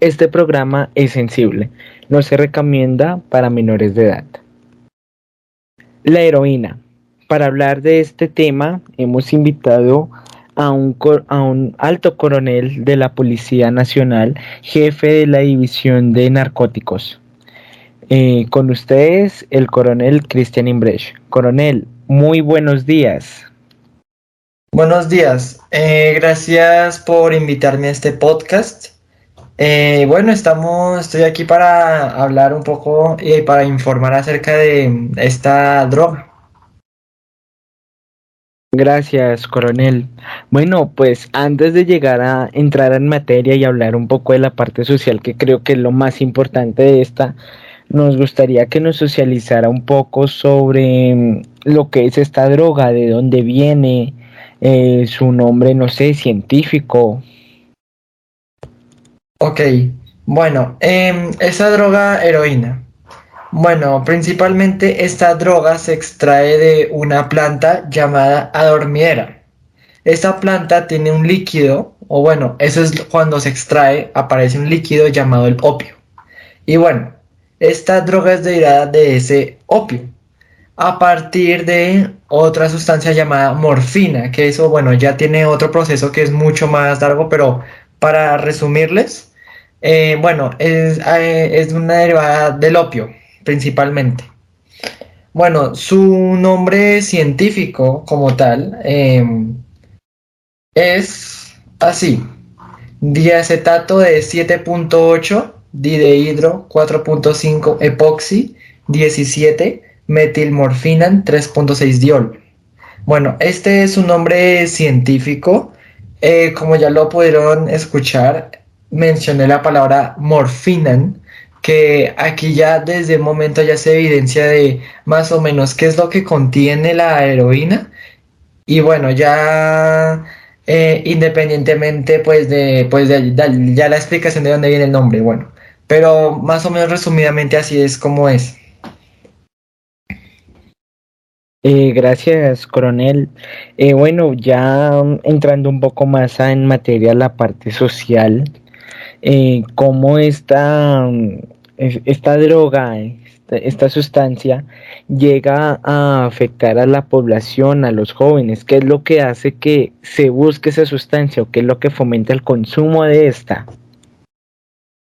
Este programa es sensible, no se recomienda para menores de edad. La heroína. Para hablar de este tema hemos invitado a un, alto coronel de la Policía Nacional, jefe de la División de Narcóticos. Eh, con ustedes, el coronel Cristian Imbrecht. Coronel, muy buenos días. Buenos días, eh, gracias por invitarme a este podcast. Eh, bueno, estamos, estoy aquí para hablar un poco y para informar acerca de esta droga. Gracias, coronel. Bueno, pues antes de llegar a entrar en materia y hablar un poco de la parte social, que creo que es lo más importante de esta, nos gustaría que nos socializara un poco sobre mm, lo que es esta droga, de dónde viene, eh, su nombre, no sé, científico. Ok, bueno, eh, esa droga heroína bueno, principalmente esta droga se extrae de una planta llamada adormidera. Esta planta tiene un líquido, o bueno, eso es cuando se extrae, aparece un líquido llamado el opio. Y bueno, esta droga es derivada de ese opio a partir de otra sustancia llamada morfina, que eso, bueno, ya tiene otro proceso que es mucho más largo, pero para resumirles, eh, bueno, es, eh, es una derivada del opio principalmente. Bueno, su nombre científico como tal em, es así. Diacetato de 7.8, didehidro 4.5, epoxi 17, metilmorfina 3.6 diol. Bueno, este es su nombre científico. Eh, como ya lo pudieron escuchar, mencioné la palabra morfinan, que aquí ya desde el momento ya se evidencia de más o menos qué es lo que contiene la heroína. Y bueno ya eh, independientemente pues de pues de, ya la explicación de dónde viene el nombre bueno. Pero más o menos resumidamente así es como es. Eh, gracias, coronel. Eh, bueno, ya entrando un poco más en materia la parte social, eh, cómo esta, esta droga, esta, sustancia llega a afectar a la población, a los jóvenes, qué es lo que hace que se busque esa sustancia o qué es lo que fomenta el consumo de esta.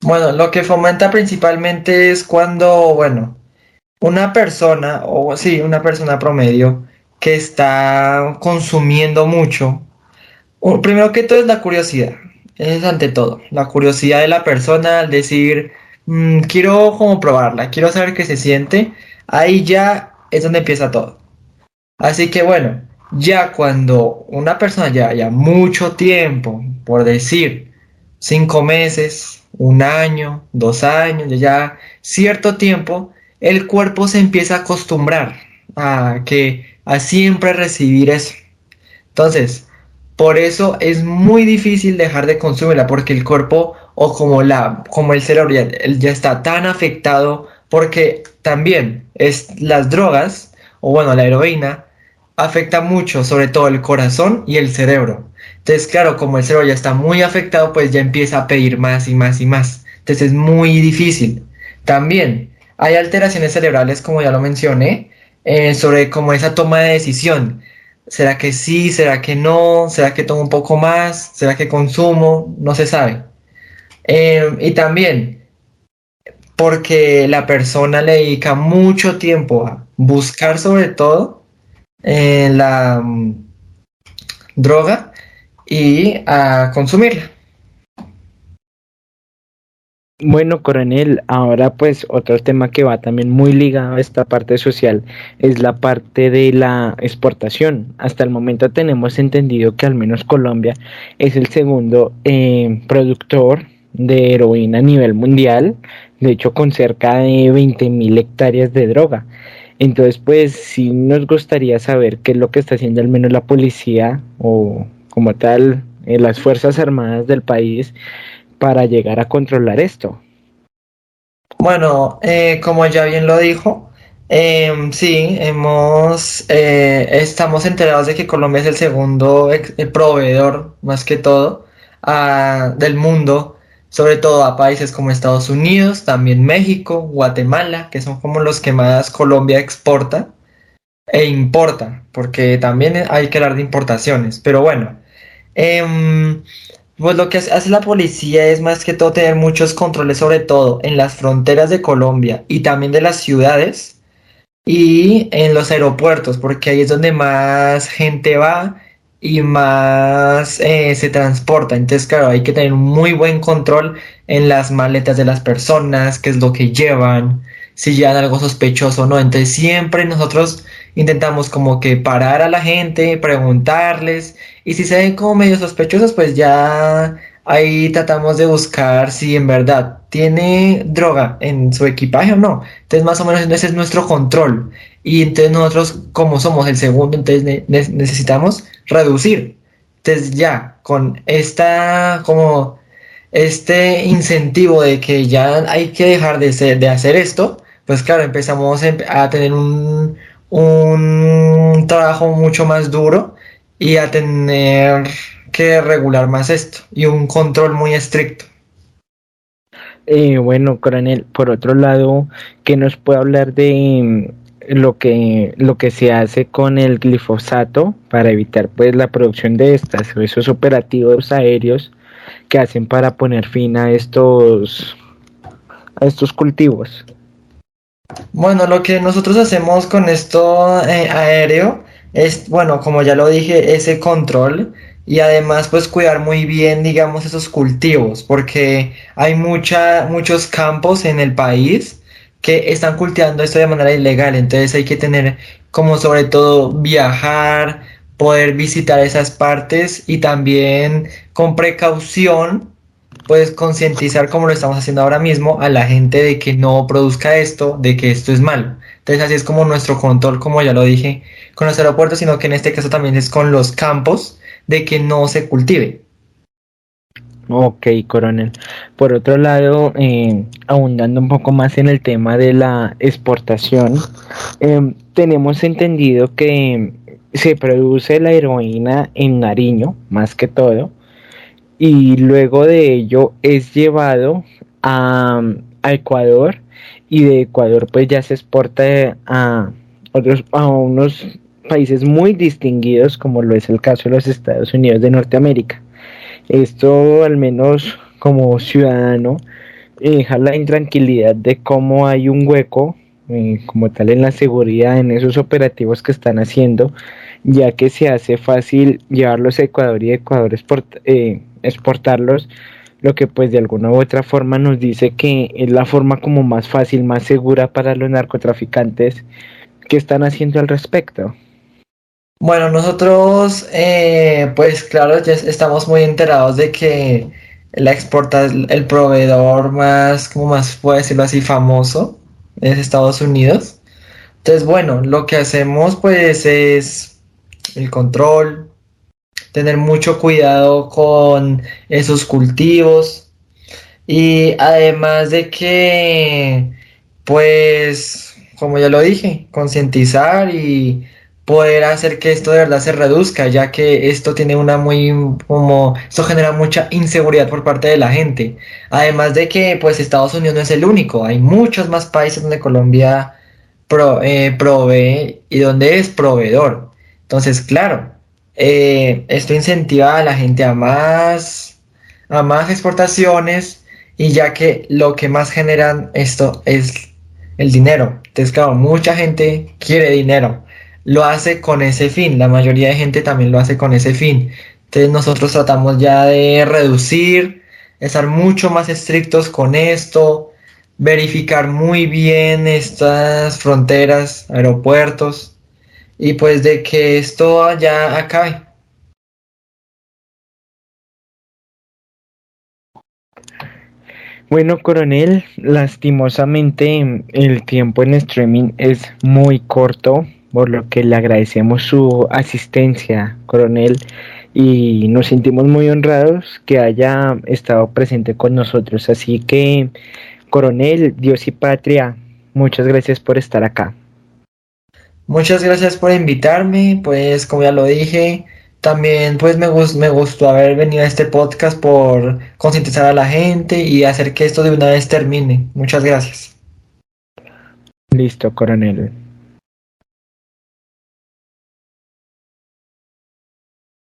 Bueno, lo que fomenta principalmente es cuando, bueno, una persona, o sí, una persona promedio que está consumiendo mucho, primero que todo es la curiosidad es ante todo, la curiosidad de la persona al decir, mm, quiero como probarla, quiero saber qué se siente, ahí ya es donde empieza todo. Así que bueno, ya cuando una persona ya haya mucho tiempo, por decir, cinco meses, un año, dos años, ya cierto tiempo, el cuerpo se empieza a acostumbrar a que a siempre recibir eso. Entonces, por eso es muy difícil dejar de consumirla porque el cuerpo o como, la, como el cerebro ya, está tan afectado porque también es las drogas o bueno la heroína afecta mucho sobre todo el corazón y el cerebro. Entonces claro, como el cerebro ya está muy afectado pues ya empieza a pedir más y más y más. Entonces es muy difícil. También hay alteraciones cerebrales como ya lo mencioné eh, sobre como esa toma de decisión ¿Será que sí? ¿Será que no? ¿Será que tomo un poco más? ¿Será que consumo? No se sabe. Em, y también porque la persona le dedica mucho tiempo a buscar sobre todo eh, la mm, droga y a consumirla. Bueno, coronel, ahora pues otro tema que va también muy ligado a esta parte social es la parte de la exportación. Hasta el momento tenemos entendido que al menos Colombia es el segundo eh, productor de heroína a nivel mundial, de hecho con cerca de 20 mil hectáreas de droga. Entonces pues sí nos gustaría saber qué es lo que está haciendo al menos la policía o como tal eh, las Fuerzas Armadas del país para llegar a controlar esto? Bueno, eh, como ya bien lo dijo, em, sí, hemos, eh, estamos enterados de que Colombia es el segundo proveedor, más que todo, del mundo sobre todo a países como Estados Unidos, también México, Guatemala, que son como los que más Colombia exporta e importa, porque también hay que hablar de importaciones. Pero bueno, em, pues lo que hace la policía es más que todo tener muchos controles, sobre todo en las fronteras de Colombia y también de las ciudades y en los aeropuertos, porque ahí es donde más gente va y más eh, se transporta. Entonces, claro, hay que tener muy buen control en las maletas de las personas, qué es lo que llevan, si llevan algo sospechoso o no. Entonces, siempre nosotros intentamos como que parar a la gente, preguntarles, y si se ven como medio sospechosos, pues ya ahí tratamos de buscar si en verdad tiene droga en su equipaje o no. Entonces, más o menos ese es nuestro control. Y entonces nosotros, como somos el segundo, entonces necesitamos reducir. Entonces ya, con esta, como este incentivo de que ya hay que dejar de, de hacer esto, pues claro, empezamos a tener un, un trabajo mucho más duro y a tener que regular más esto y un control muy estricto. Eh, bueno, coronel, por otro lado, ¿qué nos puede hablar de mm, lo que lo que se hace con el glifosato para evitar pues la producción de estas esos operativos aéreos que hacen para poner fin a estos a estos cultivos? Bueno, lo que nosotros hacemos con esto eh, aéreo es, bueno, como ya lo dije, ese control y además pues cuidar muy bien, digamos, esos cultivos, porque hay mucha, muchos campos en el país que están cultivando esto de manera ilegal, entonces hay que tener como sobre todo viajar, poder visitar esas partes y también con precaución pues concientizar como lo estamos haciendo ahora mismo a la gente de que no produzca esto, de que esto es malo. Entonces así es como nuestro control, como ya lo dije, con los aeropuertos, sino que en este caso también es con los campos de que no se cultive. Ok, coronel. Por otro lado, eh, abundando un poco más en el tema de la exportación, em, tenemos entendido que se produce la heroína en Nariño, más que todo, y luego de ello es llevado a, a Ecuador y de Ecuador pues ya se exporta a otros a unos países muy distinguidos como lo es el caso de los Estados Unidos de Norteamérica. Esto al menos como ciudadano deja la intranquilidad de cómo hay un hueco eh, como tal en la seguridad en esos operativos que están haciendo ya que se hace fácil llevarlos a Ecuador y Ecuador eh, exportarlos lo que pues de alguna u otra forma nos dice que es la forma como más fácil, más segura para los narcotraficantes que están haciendo al respecto. Bueno, nosotros, eh, pues claro, ya estamos muy enterados de que la exporta, el proveedor más, como más puedo decirlo así, famoso es Estados Unidos. Entonces, bueno, lo que hacemos pues es el control, tener mucho cuidado con esos cultivos y además de que, pues, como ya lo dije, concientizar y poder hacer que esto de verdad se reduzca, ya que esto tiene una muy, como, esto genera mucha inseguridad por parte de la gente. Además de que, pues, Estados Unidos no es el único, hay muchos más países donde Colombia eh, provee y donde es proveedor. Entonces, claro, eh, esto incentiva a la gente a más, a más exportaciones y ya que lo que más generan esto es el dinero. Entonces, claro, mucha gente quiere dinero lo hace con ese fin, la mayoría de gente también lo hace con ese fin. Entonces nosotros tratamos ya de reducir, estar mucho más estrictos con esto, verificar muy bien estas fronteras, aeropuertos, y pues de que esto ya acabe. Bueno, coronel, lastimosamente el tiempo en streaming es muy corto por lo que le agradecemos su asistencia, coronel, y nos sentimos muy honrados que haya estado presente con nosotros. Así que, coronel, Dios y patria, muchas gracias por estar acá. Muchas gracias por invitarme, pues como ya lo dije, También pues me, me gustó haber venido a este podcast por concientizar a la gente y hacer que esto de una vez termine. Muchas gracias. Listo, coronel.